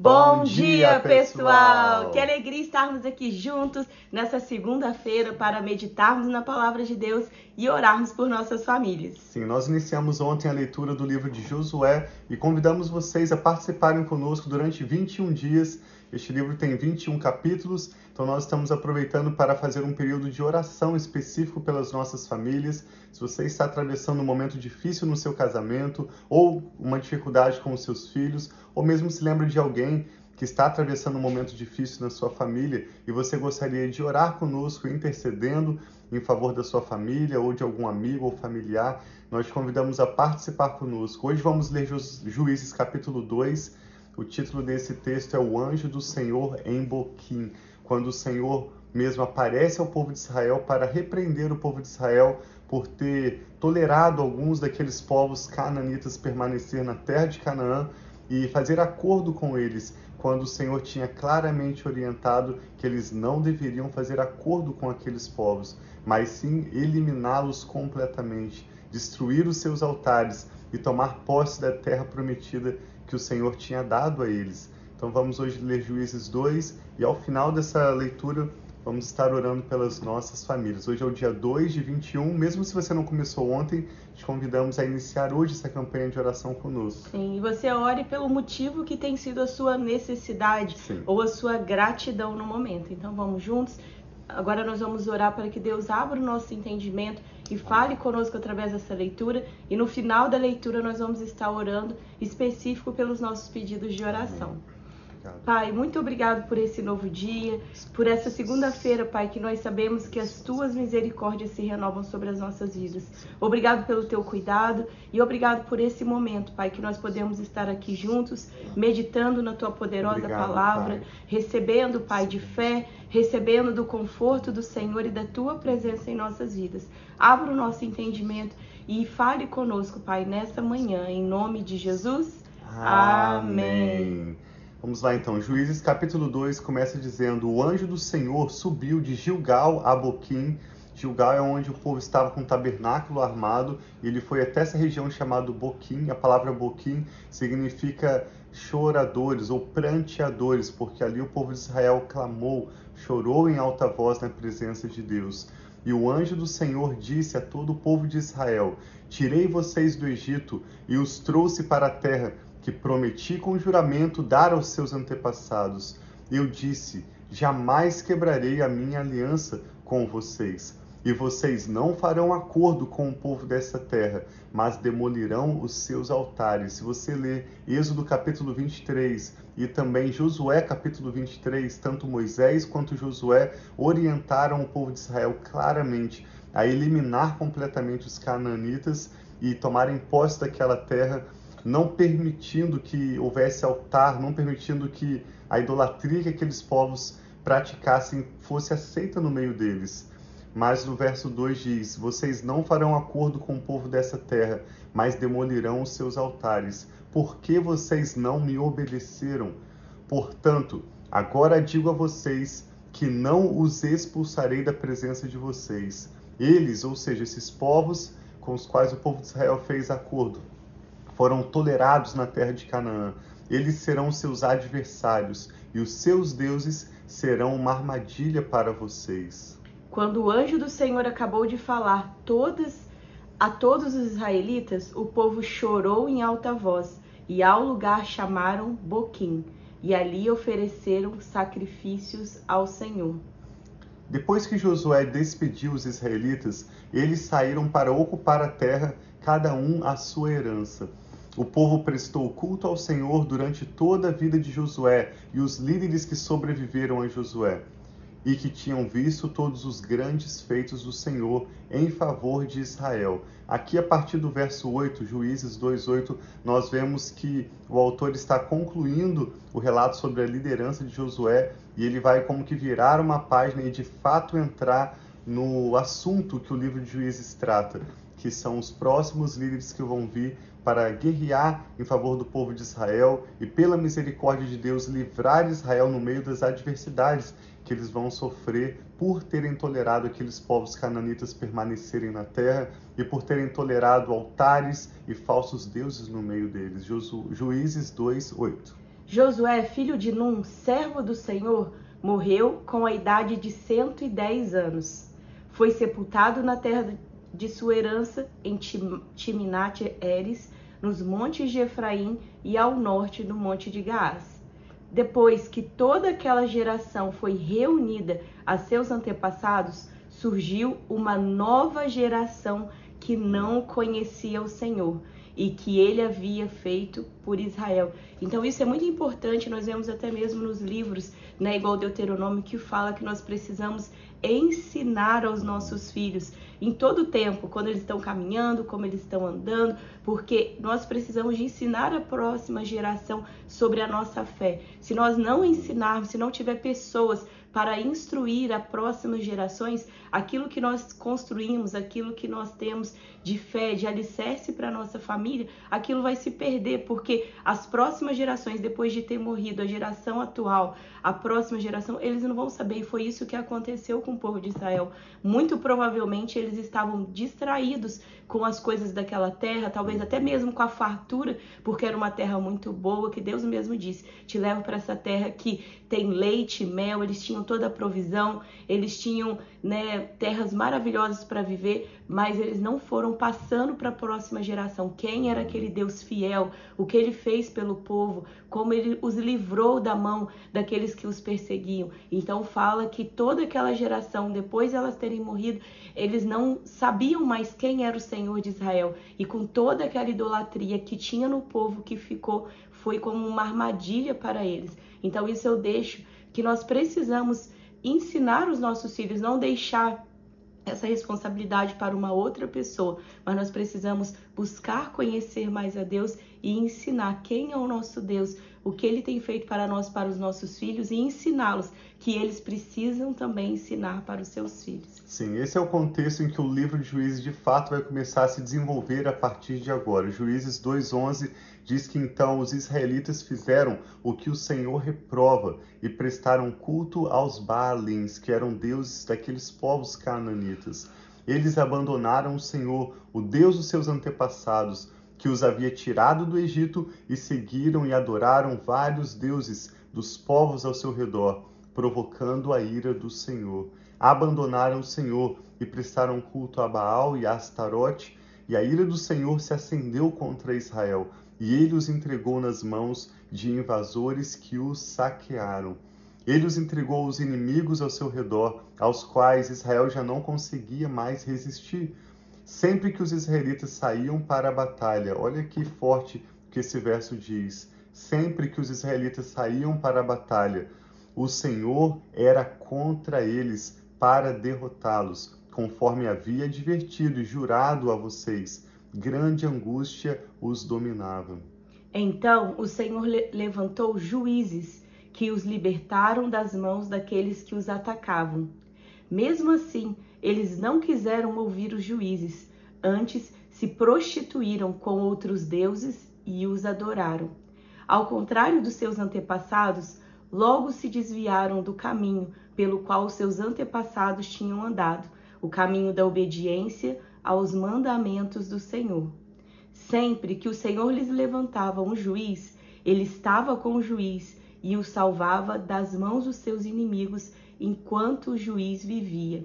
Bom dia, pessoal! Que alegria estarmos aqui juntos nessa segunda-feira para meditarmos na palavra de Deus e orarmos por nossas famílias. Sim, nós iniciamos ontem a leitura do livro de Josué e convidamos vocês a participarem conosco durante 21 dias. Este livro tem 21 capítulos, então nós estamos aproveitando para fazer um período de oração específico pelas nossas famílias. Se você está atravessando um momento difícil no seu casamento ou uma dificuldade com os seus filhos, ou mesmo se lembra de alguém que está atravessando um momento difícil na sua família e você gostaria de orar conosco, intercedendo em favor da sua família ou de algum amigo ou familiar, nós te convidamos a participar conosco. Hoje vamos ler Juízes capítulo 2. O título desse texto é O Anjo do Senhor em Boquim, quando o Senhor mesmo aparece ao povo de Israel para repreender o povo de Israel por ter tolerado alguns daqueles povos cananitas permanecer na terra de Canaã e fazer acordo com eles, quando o Senhor tinha claramente orientado que eles não deveriam fazer acordo com aqueles povos, mas sim eliminá-los completamente, destruir os seus altares e tomar posse da terra prometida que o Senhor tinha dado a eles. Então vamos hoje ler Juízes 2 e ao final dessa leitura vamos estar orando pelas nossas famílias. Hoje é o dia 2 de 21, mesmo se você não começou ontem, te convidamos a iniciar hoje essa campanha de oração conosco. Sim, e você ore pelo motivo que tem sido a sua necessidade Sim. ou a sua gratidão no momento. Então vamos juntos. Agora nós vamos orar para que Deus abra o nosso entendimento e fale conosco através dessa leitura. E no final da leitura nós vamos estar orando específico pelos nossos pedidos de oração. Amém. Pai, muito obrigado por esse novo dia, por essa segunda-feira, Pai, que nós sabemos que as tuas misericórdias se renovam sobre as nossas vidas. Obrigado pelo teu cuidado e obrigado por esse momento, Pai, que nós podemos estar aqui juntos, meditando na tua poderosa obrigado, palavra, pai. recebendo, Pai, de fé, recebendo do conforto do Senhor e da tua presença em nossas vidas. Abra o nosso entendimento e fale conosco, Pai, nessa manhã, em nome de Jesus. Amém. Amém. Vamos lá então, Juízes capítulo 2 começa dizendo: O anjo do Senhor subiu de Gilgal a Boquim. Gilgal é onde o povo estava com um tabernáculo armado, e ele foi até essa região chamada Boquim. A palavra Boquim significa choradores ou pranteadores, porque ali o povo de Israel clamou, chorou em alta voz na presença de Deus. E o anjo do Senhor disse a todo o povo de Israel: Tirei vocês do Egito e os trouxe para a terra que prometi com juramento dar aos seus antepassados. Eu disse: jamais quebrarei a minha aliança com vocês. E vocês não farão acordo com o povo dessa terra, mas demolirão os seus altares. Se você ler Êxodo capítulo 23 e também Josué capítulo 23, tanto Moisés quanto Josué orientaram o povo de Israel claramente a eliminar completamente os cananitas e tomarem posse daquela terra não permitindo que houvesse altar, não permitindo que a idolatria que aqueles povos praticassem fosse aceita no meio deles. Mas no verso 2 diz: Vocês não farão acordo com o povo dessa terra, mas demolirão os seus altares, porque vocês não me obedeceram. Portanto, agora digo a vocês que não os expulsarei da presença de vocês. Eles, ou seja, esses povos com os quais o povo de Israel fez acordo, foram tolerados na terra de Canaã. Eles serão seus adversários e os seus deuses serão uma armadilha para vocês. Quando o anjo do Senhor acabou de falar todas a todos os israelitas, o povo chorou em alta voz e ao lugar chamaram Boquim e ali ofereceram sacrifícios ao Senhor. Depois que Josué despediu os israelitas, eles saíram para ocupar a terra, cada um a sua herança. O povo prestou culto ao Senhor durante toda a vida de Josué e os líderes que sobreviveram a Josué e que tinham visto todos os grandes feitos do Senhor em favor de Israel. Aqui, a partir do verso 8, Juízes 2,8, nós vemos que o autor está concluindo o relato sobre a liderança de Josué e ele vai como que virar uma página e de fato entrar no assunto que o livro de Juízes trata, que são os próximos líderes que vão vir para guerrear em favor do povo de Israel e, pela misericórdia de Deus, livrar Israel no meio das adversidades que eles vão sofrer por terem tolerado aqueles povos cananitas permanecerem na terra e por terem tolerado altares e falsos deuses no meio deles. Ju Juízes 2, 8. Josué, filho de Num, servo do Senhor, morreu com a idade de 110 anos. Foi sepultado na terra de sua herança em Timnat Eres, nos montes de Efraim e ao norte do monte de Gaás. Depois que toda aquela geração foi reunida a seus antepassados, surgiu uma nova geração que não conhecia o Senhor e que ele havia feito por Israel. Então isso é muito importante, nós vemos até mesmo nos livros, né, igual Deuteronômio, que fala que nós precisamos ensinar aos nossos filhos em todo o tempo, quando eles estão caminhando, como eles estão andando, porque nós precisamos de ensinar a próxima geração sobre a nossa fé. Se nós não ensinarmos, se não tiver pessoas para instruir as próximas gerações aquilo que nós construímos, aquilo que nós temos de fé, de alicerce para nossa família, aquilo vai se perder, porque as próximas gerações, depois de ter morrido a geração atual, a próxima geração, eles não vão saber, e foi isso que aconteceu com o povo de Israel. Muito provavelmente eles estavam distraídos com as coisas daquela terra, talvez até mesmo com a fartura, porque era uma terra muito boa, que Deus mesmo disse: te levo para essa terra que tem leite, mel, eles tinham toda a provisão, eles tinham né, terras maravilhosas para viver, mas eles não foram passando para a próxima geração. Quem era aquele Deus fiel, o que ele fez pelo povo, como ele os livrou da mão daqueles que os perseguiam. Então fala que toda aquela geração, depois de elas terem morrido, eles não sabiam mais quem era o Senhor de Israel, e com toda aquela idolatria que tinha no povo que ficou, foi como uma armadilha para eles. Então isso eu deixo que nós precisamos ensinar os nossos filhos, não deixar essa responsabilidade para uma outra pessoa, mas nós precisamos buscar conhecer mais a Deus e ensinar quem é o nosso Deus, o que ele tem feito para nós, para os nossos filhos e ensiná-los que eles precisam também ensinar para os seus filhos. Sim, esse é o contexto em que o livro de Juízes de fato vai começar a se desenvolver a partir de agora. Juízes 2:11 diz que então os israelitas fizeram o que o Senhor reprova e prestaram culto aos Baalins, que eram deuses daqueles povos cananitas. Eles abandonaram o Senhor, o Deus dos seus antepassados, que os havia tirado do Egito e seguiram e adoraram vários deuses dos povos ao seu redor, provocando a ira do Senhor. Abandonaram o Senhor e prestaram culto a Baal e a Astarote, e a ira do Senhor se acendeu contra Israel, e ele os entregou nas mãos de invasores que os saquearam. Ele os entregou aos inimigos ao seu redor, aos quais Israel já não conseguia mais resistir Sempre que os israelitas saíam para a batalha, olha que forte que esse verso diz. Sempre que os israelitas saíam para a batalha, o Senhor era contra eles para derrotá-los, conforme havia advertido e jurado a vocês. Grande angústia os dominava. Então o Senhor levantou juízes que os libertaram das mãos daqueles que os atacavam. Mesmo assim, eles não quiseram ouvir os juízes, antes se prostituíram com outros deuses e os adoraram. Ao contrário dos seus antepassados, logo se desviaram do caminho pelo qual seus antepassados tinham andado, o caminho da obediência aos mandamentos do Senhor. Sempre que o Senhor lhes levantava um juiz, ele estava com o juiz e o salvava das mãos dos seus inimigos enquanto o juiz vivia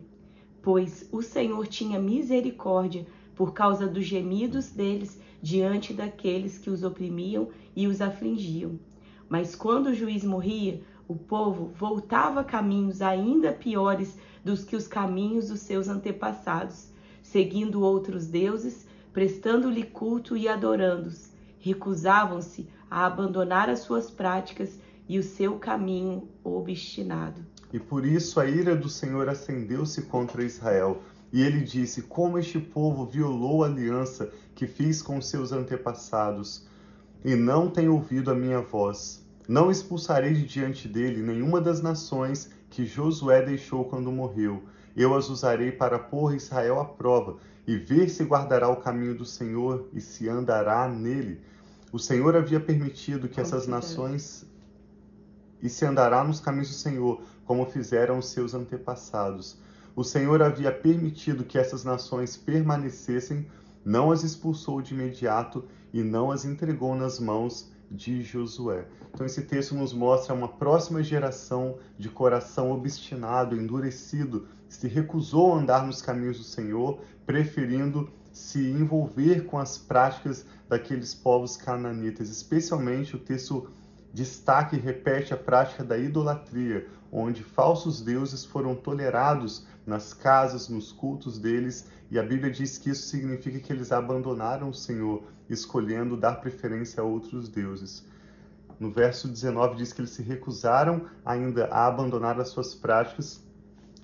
pois o Senhor tinha misericórdia por causa dos gemidos deles diante daqueles que os oprimiam e os afligiam. Mas quando o juiz morria, o povo voltava caminhos ainda piores dos que os caminhos dos seus antepassados, seguindo outros deuses, prestando-lhe culto e adorando-os. Recusavam-se a abandonar as suas práticas e o seu caminho obstinado. E por isso a ira do Senhor acendeu-se contra Israel. E ele disse: Como este povo violou a aliança que fiz com seus antepassados, e não tem ouvido a minha voz. Não expulsarei de diante dele nenhuma das nações que Josué deixou quando morreu. Eu as usarei para pôr Israel à prova e ver se guardará o caminho do Senhor e se andará nele. O Senhor havia permitido que essas nações e se andará nos caminhos do Senhor, como fizeram os seus antepassados. O Senhor havia permitido que essas nações permanecessem, não as expulsou de imediato e não as entregou nas mãos de Josué. Então esse texto nos mostra uma próxima geração de coração obstinado, endurecido, que se recusou a andar nos caminhos do Senhor, preferindo se envolver com as práticas daqueles povos cananitas, especialmente o texto destaca e repete a prática da idolatria, onde falsos deuses foram tolerados nas casas, nos cultos deles, e a Bíblia diz que isso significa que eles abandonaram o Senhor, escolhendo dar preferência a outros deuses. No verso 19 diz que eles se recusaram ainda a abandonar as suas práticas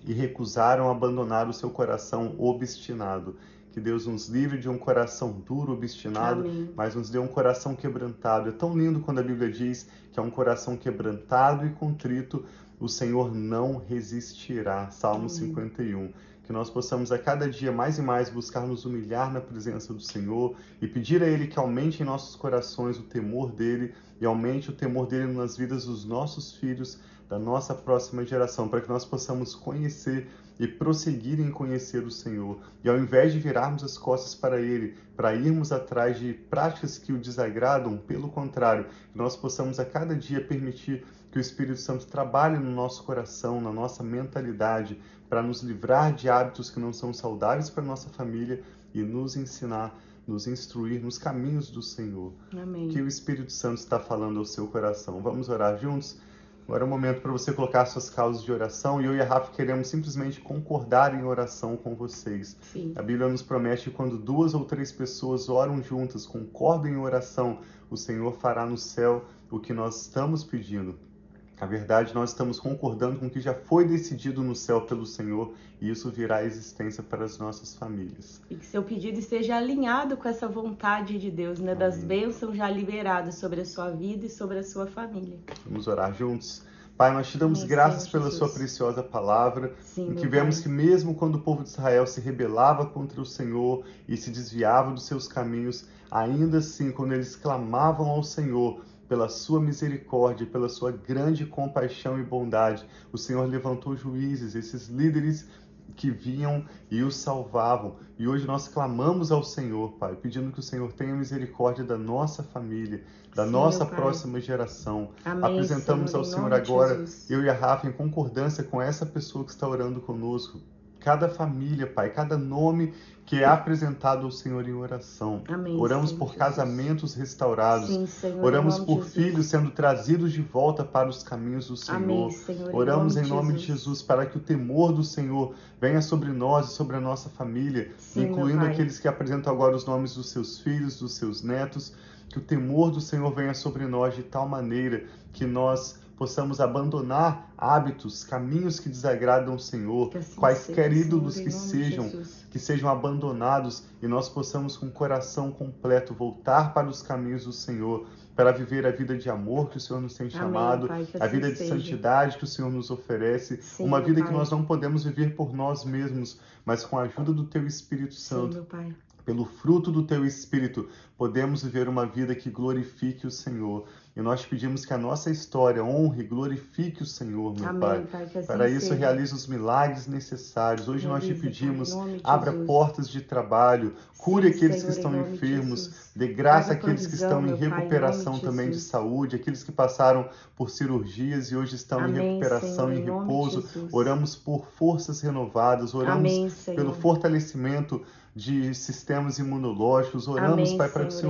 e recusaram abandonar o seu coração obstinado. Que Deus nos livre de um coração duro, obstinado, Amém. mas nos dê um coração quebrantado. É tão lindo quando a Bíblia diz que é um coração quebrantado e contrito, o Senhor não resistirá. Salmo Amém. 51 que nós possamos a cada dia mais e mais buscar nos humilhar na presença do Senhor e pedir a Ele que aumente em nossos corações o temor dele e aumente o temor dele nas vidas dos nossos filhos, da nossa próxima geração, para que nós possamos conhecer e prosseguir em conhecer o Senhor. E ao invés de virarmos as costas para Ele, para irmos atrás de práticas que o desagradam, pelo contrário, que nós possamos a cada dia permitir que o Espírito Santo trabalhe no nosso coração, na nossa mentalidade, para nos livrar de hábitos que não são saudáveis para nossa família e nos ensinar, nos instruir nos caminhos do Senhor. Amém. Que o Espírito Santo está falando ao seu coração. Vamos orar juntos? Agora é o momento para você colocar suas causas de oração e eu e a Rafa queremos simplesmente concordar em oração com vocês. Sim. A Bíblia nos promete que quando duas ou três pessoas oram juntas, concordam em oração, o Senhor fará no céu o que nós estamos pedindo. Na verdade, nós estamos concordando com o que já foi decidido no céu pelo Senhor e isso virá à existência para as nossas famílias. E que seu pedido esteja alinhado com essa vontade de Deus, né? Amém. Das bênçãos já liberadas sobre a sua vida e sobre a sua família. Vamos orar juntos? Pai, nós te damos Amém, graças Senhor pela Jesus. sua preciosa palavra, Sim, em que vemos pai. que mesmo quando o povo de Israel se rebelava contra o Senhor e se desviava dos seus caminhos, ainda assim, quando eles clamavam ao Senhor, pela sua misericórdia, pela sua grande compaixão e bondade, o Senhor levantou juízes, esses líderes que vinham e os salvavam. E hoje nós clamamos ao Senhor, Pai, pedindo que o Senhor tenha misericórdia da nossa família, da Sim, nossa próxima geração. Amém, Apresentamos Senhor, ao Senhor agora, eu e a Rafa, em concordância com essa pessoa que está orando conosco, cada família, Pai, cada nome que é apresentado ao Senhor em oração. Amém, Oramos Senhor por Jesus. casamentos restaurados. Sim, Senhor, Oramos por filhos sendo trazidos de volta para os caminhos do Senhor. Amém, Senhor, Oramos em nome, de Jesus para que o temor do Senhor venha sobre nós e sobre a nossa família, Sim, incluindo aqueles que apresentam agora os nomes dos seus filhos, dos seus netos. Que o temor do Senhor venha sobre nós de tal maneira que nós possamos abandonar hábitos, caminhos que desagradam o Senhor, assim quaisquer seja, ídolos Senhor, que sejam, que sejam abandonados e nós possamos com o coração completo voltar para os caminhos do Senhor, para viver a vida de amor que o Senhor nos tem chamado, Amém, pai, a assim vida de seja. santidade que o Senhor nos oferece, Sim, uma vida pai. que nós não podemos viver por nós mesmos, mas com a ajuda do Teu Espírito Santo. Sim. Pelo fruto do teu espírito, podemos viver uma vida que glorifique o Senhor. E nós pedimos que a nossa história honre e glorifique o Senhor, meu Amém, Pai. pai, assim Para isso, seja. realize os milagres necessários. Hoje nós te Pai, pedimos, de abra Jesus. portas de trabalho, cure Sim, aqueles Senhor, que estão em enfermos, dê graça àqueles que estão em Pai, recuperação de também de saúde, aqueles que passaram por cirurgias e hoje estão em Amém, recuperação e em nome de repouso. Oramos por forças renovadas, oramos Amém, pelo fortalecimento de sistemas imunológicos. Oramos, Pai, para que o Senhor